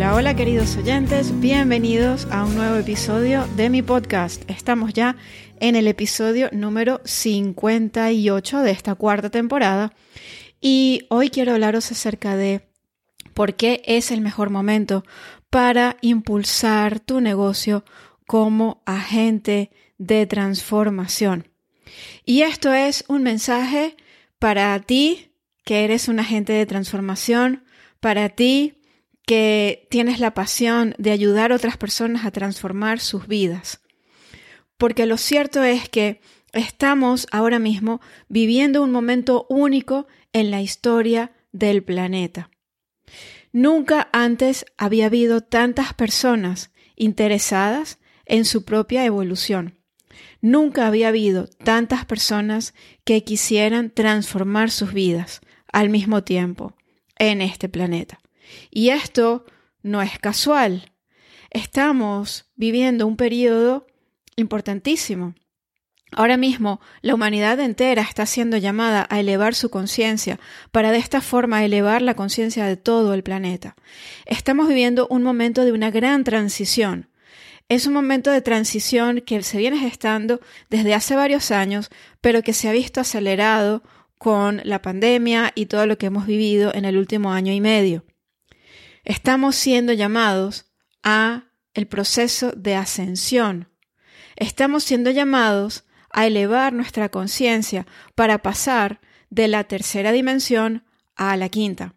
Hola, hola queridos oyentes, bienvenidos a un nuevo episodio de mi podcast. Estamos ya en el episodio número 58 de esta cuarta temporada y hoy quiero hablaros acerca de por qué es el mejor momento para impulsar tu negocio como agente de transformación. Y esto es un mensaje para ti que eres un agente de transformación, para ti que tienes la pasión de ayudar a otras personas a transformar sus vidas. Porque lo cierto es que estamos ahora mismo viviendo un momento único en la historia del planeta. Nunca antes había habido tantas personas interesadas en su propia evolución. Nunca había habido tantas personas que quisieran transformar sus vidas al mismo tiempo en este planeta. Y esto no es casual. Estamos viviendo un periodo importantísimo Ahora mismo, la humanidad entera está siendo llamada a elevar su conciencia para de esta forma elevar la conciencia de todo el planeta. Estamos viviendo un momento de una gran transición. Es un momento de transición que se viene gestando desde hace varios años, pero que se ha visto acelerado con la pandemia y todo lo que hemos vivido en el último año y medio. Estamos siendo llamados a el proceso de ascensión. Estamos siendo llamados a elevar nuestra conciencia para pasar de la tercera dimensión a la quinta.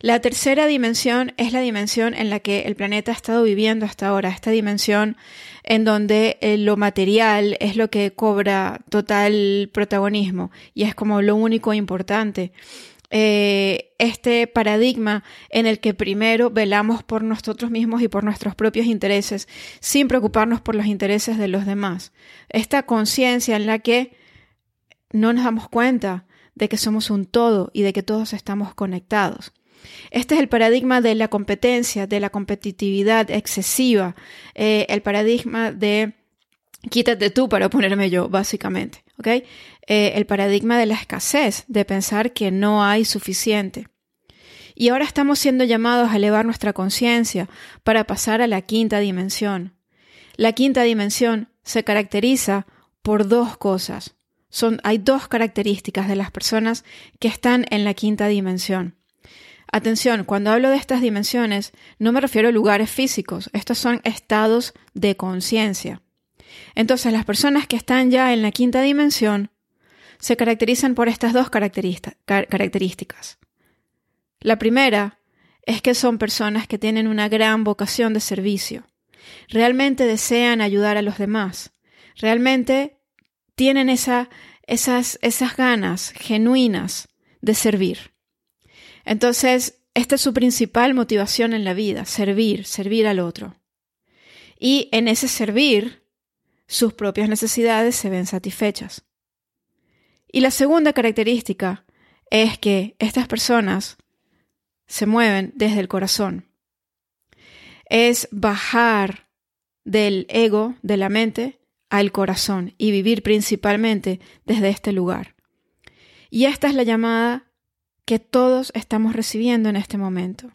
La tercera dimensión es la dimensión en la que el planeta ha estado viviendo hasta ahora, esta dimensión en donde eh, lo material es lo que cobra total protagonismo y es como lo único importante. Eh, este paradigma en el que primero velamos por nosotros mismos y por nuestros propios intereses, sin preocuparnos por los intereses de los demás. Esta conciencia en la que no nos damos cuenta de que somos un todo y de que todos estamos conectados. Este es el paradigma de la competencia, de la competitividad excesiva, eh, el paradigma de quítate tú para ponerme yo, básicamente. ¿ok? Eh, el paradigma de la escasez, de pensar que no hay suficiente. Y ahora estamos siendo llamados a elevar nuestra conciencia para pasar a la quinta dimensión. La quinta dimensión se caracteriza por dos cosas. Son, hay dos características de las personas que están en la quinta dimensión. Atención, cuando hablo de estas dimensiones, no me refiero a lugares físicos, estos son estados de conciencia. Entonces, las personas que están ya en la quinta dimensión se caracterizan por estas dos características. La primera es que son personas que tienen una gran vocación de servicio. Realmente desean ayudar a los demás. Realmente tienen esa, esas, esas ganas genuinas de servir. Entonces, esta es su principal motivación en la vida, servir, servir al otro. Y en ese servir sus propias necesidades se ven satisfechas. Y la segunda característica es que estas personas se mueven desde el corazón. Es bajar del ego, de la mente, al corazón y vivir principalmente desde este lugar. Y esta es la llamada que todos estamos recibiendo en este momento.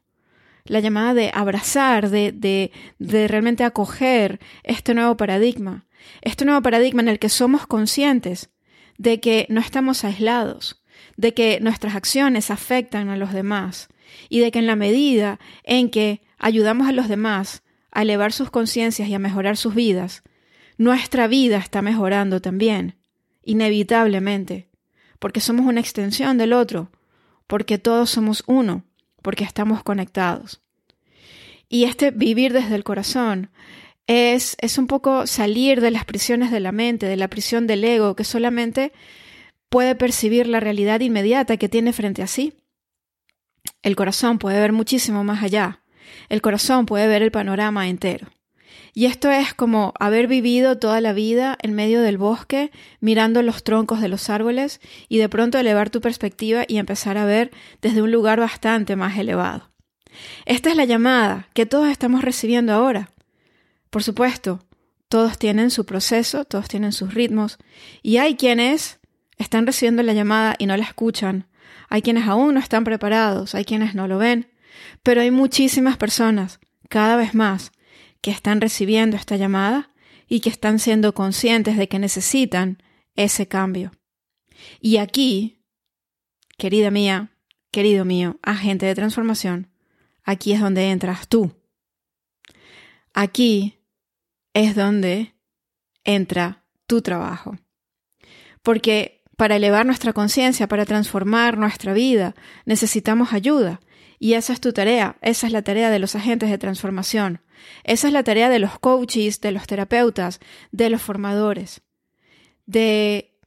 La llamada de abrazar, de, de, de realmente acoger este nuevo paradigma, este nuevo paradigma en el que somos conscientes de que no estamos aislados, de que nuestras acciones afectan a los demás y de que en la medida en que ayudamos a los demás a elevar sus conciencias y a mejorar sus vidas, nuestra vida está mejorando también, inevitablemente, porque somos una extensión del otro, porque todos somos uno, porque estamos conectados. Y este vivir desde el corazón es, es un poco salir de las prisiones de la mente, de la prisión del ego, que solamente puede percibir la realidad inmediata que tiene frente a sí. El corazón puede ver muchísimo más allá. El corazón puede ver el panorama entero. Y esto es como haber vivido toda la vida en medio del bosque, mirando los troncos de los árboles y de pronto elevar tu perspectiva y empezar a ver desde un lugar bastante más elevado. Esta es la llamada que todos estamos recibiendo ahora. Por supuesto, todos tienen su proceso, todos tienen sus ritmos, y hay quienes están recibiendo la llamada y no la escuchan, hay quienes aún no están preparados, hay quienes no lo ven, pero hay muchísimas personas, cada vez más, que están recibiendo esta llamada y que están siendo conscientes de que necesitan ese cambio. Y aquí, querida mía, querido mío, agente de transformación, aquí es donde entras tú. Aquí es donde entra tu trabajo. Porque para elevar nuestra conciencia, para transformar nuestra vida, necesitamos ayuda. Y esa es tu tarea, esa es la tarea de los agentes de transformación, esa es la tarea de los coaches, de los terapeutas, de los formadores, de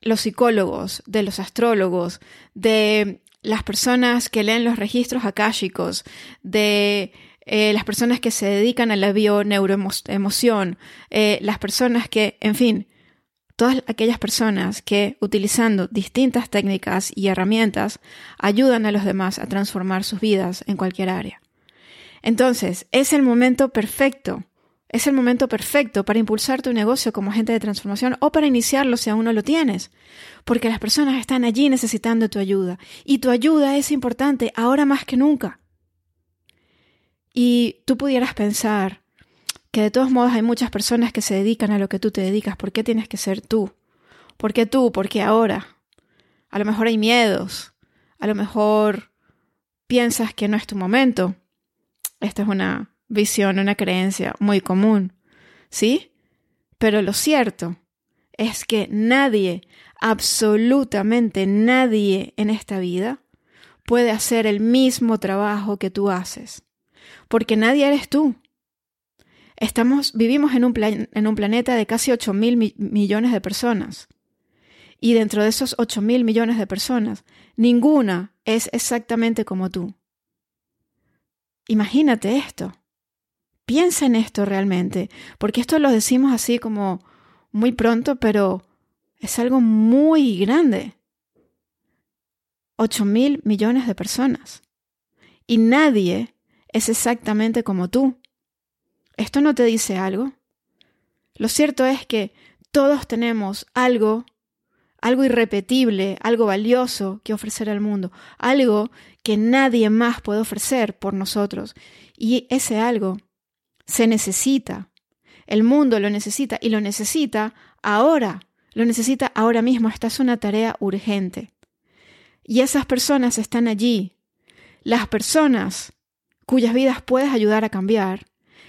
los psicólogos, de los astrólogos, de las personas que leen los registros akáshicos, de eh, las personas que se dedican a la bioneuroemoción, eh, las personas que, en fin, todas aquellas personas que, utilizando distintas técnicas y herramientas, ayudan a los demás a transformar sus vidas en cualquier área. Entonces, es el momento perfecto, es el momento perfecto para impulsar tu negocio como agente de transformación o para iniciarlo si aún no lo tienes, porque las personas están allí necesitando tu ayuda y tu ayuda es importante ahora más que nunca. Y tú pudieras pensar que de todos modos hay muchas personas que se dedican a lo que tú te dedicas, ¿por qué tienes que ser tú? ¿Por qué tú? ¿Por qué ahora? A lo mejor hay miedos, a lo mejor piensas que no es tu momento. Esta es una visión, una creencia muy común, ¿sí? Pero lo cierto es que nadie, absolutamente nadie en esta vida puede hacer el mismo trabajo que tú haces porque nadie eres tú. Estamos, vivimos en un, planeta de casi 8 mil millones de personas. Y dentro de esos 8 mil millones de personas, ninguna es exactamente como tú. Imagínate esto. Piensa en esto realmente, porque esto lo decimos así como muy pronto, pero es algo muy grande. 8 mil millones de personas. Y nadie es exactamente como tú. ¿Esto no te dice algo? Lo cierto es que todos tenemos algo, algo irrepetible, algo valioso que ofrecer al mundo, algo que nadie más puede ofrecer por nosotros. Y ese algo se necesita. El mundo lo necesita y lo necesita ahora. Lo necesita ahora mismo. Esta es una tarea urgente. Y esas personas están allí. Las personas cuyas vidas puedes ayudar a cambiar,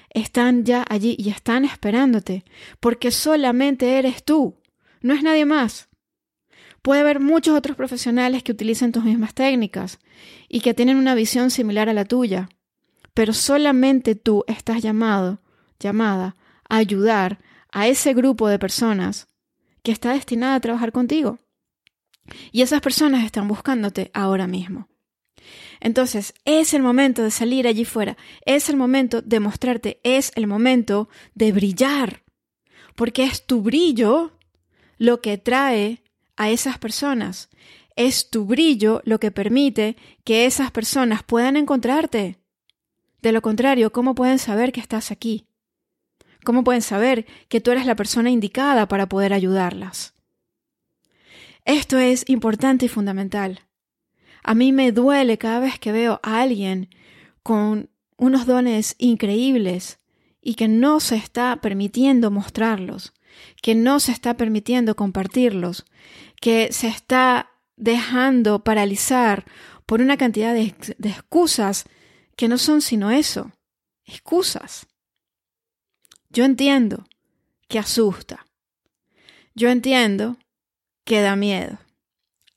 están ya allí y están esperándote, porque solamente eres tú, no es nadie más. Puede haber muchos otros profesionales que utilicen tus mismas técnicas y que tienen una visión similar a la tuya, pero solamente tú estás llamado, llamada a ayudar a ese grupo de personas que está destinada a trabajar contigo. Y esas personas están buscándote ahora mismo. Entonces, es el momento de salir allí fuera, es el momento de mostrarte, es el momento de brillar, porque es tu brillo lo que trae a esas personas, es tu brillo lo que permite que esas personas puedan encontrarte. De lo contrario, ¿cómo pueden saber que estás aquí? ¿Cómo pueden saber que tú eres la persona indicada para poder ayudarlas? Esto es importante y fundamental. A mí me duele cada vez que veo a alguien con unos dones increíbles y que no se está permitiendo mostrarlos, que no se está permitiendo compartirlos, que se está dejando paralizar por una cantidad de, excusas que no son sino eso, excusas. Yo entiendo que asusta. Yo entiendo que da miedo.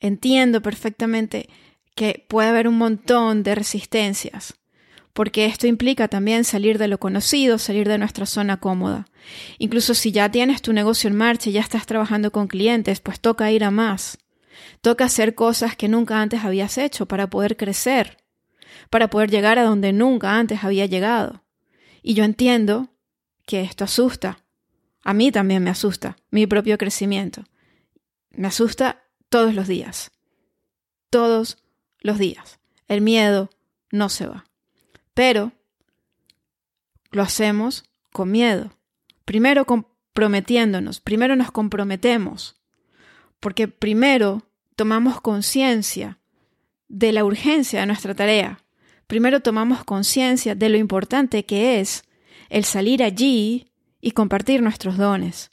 Entiendo perfectamente que puede haber un montón de resistencias, porque esto implica también salir de lo conocido, salir de nuestra zona cómoda. Incluso si ya tienes tu negocio en marcha y ya estás trabajando con clientes, pues toca ir a más. Toca hacer cosas que nunca antes habías hecho para poder crecer, para poder llegar a donde nunca antes había llegado. Y yo entiendo que esto asusta. A mí también me asusta mi propio crecimiento. Me asusta todos los días. Todos los días. El miedo no se va. pero lo hacemos con miedo. Primero comprometiéndonos, primero nos comprometemos, porque primero tomamos conciencia de la urgencia de nuestra tarea. Primero tomamos conciencia de lo importante que es el salir allí y compartir nuestros dones.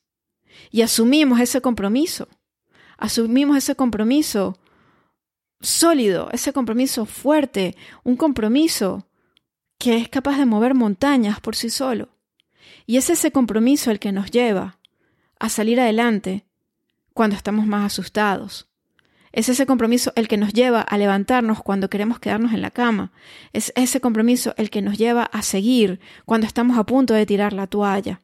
Y asumimos ese compromiso. Asumimos ese compromiso sólido, ese compromiso fuerte, un compromiso que es capaz de mover montañas por sí solo. Y es ese compromiso el que nos lleva a salir adelante cuando estamos más asustados. Es ese compromiso el que nos lleva a levantarnos cuando queremos quedarnos en la cama. Es ese compromiso el que nos lleva a seguir cuando estamos a punto de tirar la toalla.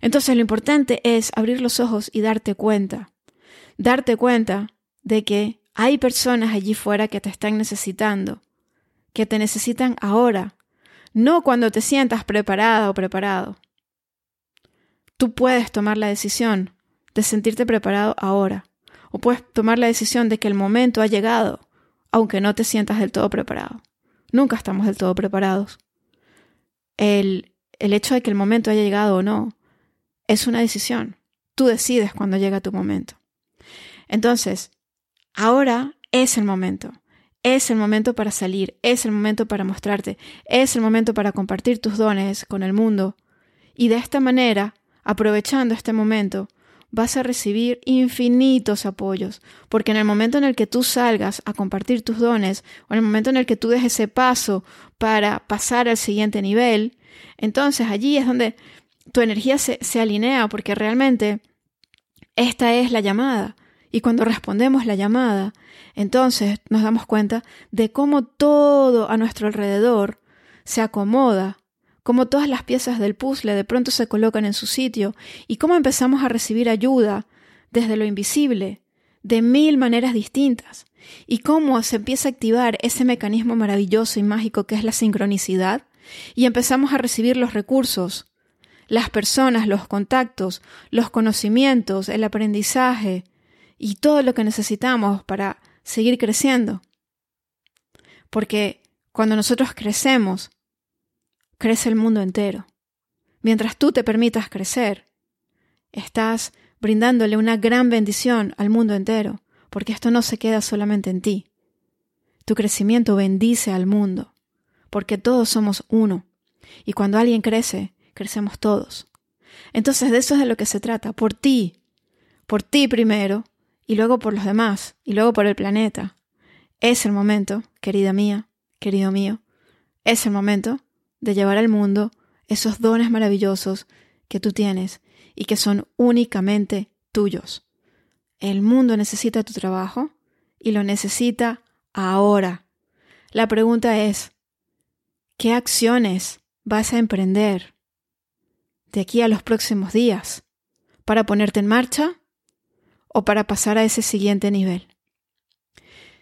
Entonces lo importante es abrir los ojos y darte cuenta. Darte cuenta de que hay personas allí fuera que te están necesitando, que te necesitan ahora, no cuando te sientas preparada o preparado. Tú puedes tomar la decisión de sentirte preparado ahora, o puedes tomar la decisión de que el momento ha llegado, aunque no te sientas del todo preparado. Nunca estamos del todo preparados. El, el hecho de que el momento haya llegado o no es una decisión. Tú decides cuando llega tu momento. Entonces, ahora es el momento. Es el momento para salir, es el momento para mostrarte, es el momento para compartir tus dones con el mundo. Y de esta manera, aprovechando este momento, vas a recibir infinitos apoyos, porque en el momento en el que tú salgas a compartir tus dones, o en el momento en el que tú des ese paso para pasar al siguiente nivel, entonces allí es donde tu energía se, se alinea, porque realmente esta es la llamada. Y cuando respondemos la llamada, entonces nos damos cuenta de cómo todo a nuestro alrededor se acomoda, cómo todas las piezas del puzzle de pronto se colocan en su sitio y cómo empezamos a recibir ayuda desde lo invisible, de mil maneras distintas, y cómo se empieza a activar ese mecanismo maravilloso y mágico que es la sincronicidad, y empezamos a recibir los recursos, las personas, los contactos, los conocimientos, el aprendizaje, y todo lo que necesitamos para seguir creciendo. Porque cuando nosotros crecemos, crece el mundo entero. Mientras tú te permitas crecer, estás brindándole una gran bendición al mundo entero, porque esto no se queda solamente en ti. Tu crecimiento bendice al mundo, porque todos somos uno, y cuando alguien crece, crecemos todos. Entonces de eso es de lo que se trata, por ti, por ti primero, y luego por los demás, y luego por el planeta. Es el momento, querida mía, querido mío, es el momento de llevar al mundo esos dones maravillosos que tú tienes y que son únicamente tuyos. El mundo necesita tu trabajo y lo necesita ahora. La pregunta es, ¿qué acciones vas a emprender de aquí a los próximos días para ponerte en marcha o para pasar a ese siguiente nivel.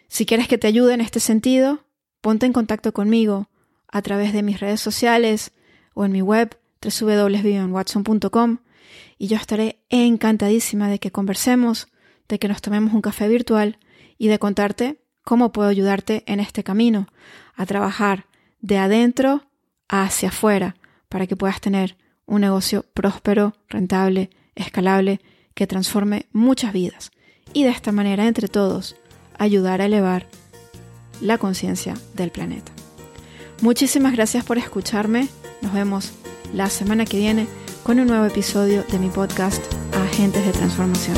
Si quieres que te ayude en este sentido, ponte en contacto conmigo a través de mis redes sociales o en mi web www.vivianwatson.com y yo estaré encantadísima de que conversemos, de que nos tomemos un café virtual y de contarte cómo puedo ayudarte en este camino a trabajar de adentro hacia afuera para que puedas tener un negocio próspero, rentable, escalable que transforme muchas vidas y de esta manera entre todos ayudar a elevar la conciencia del planeta. Muchísimas gracias por escucharme. Nos vemos la semana que viene con un nuevo episodio de mi podcast Agentes de Transformación.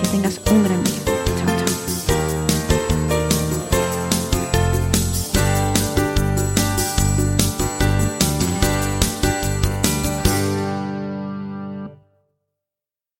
Que tengas un gran día.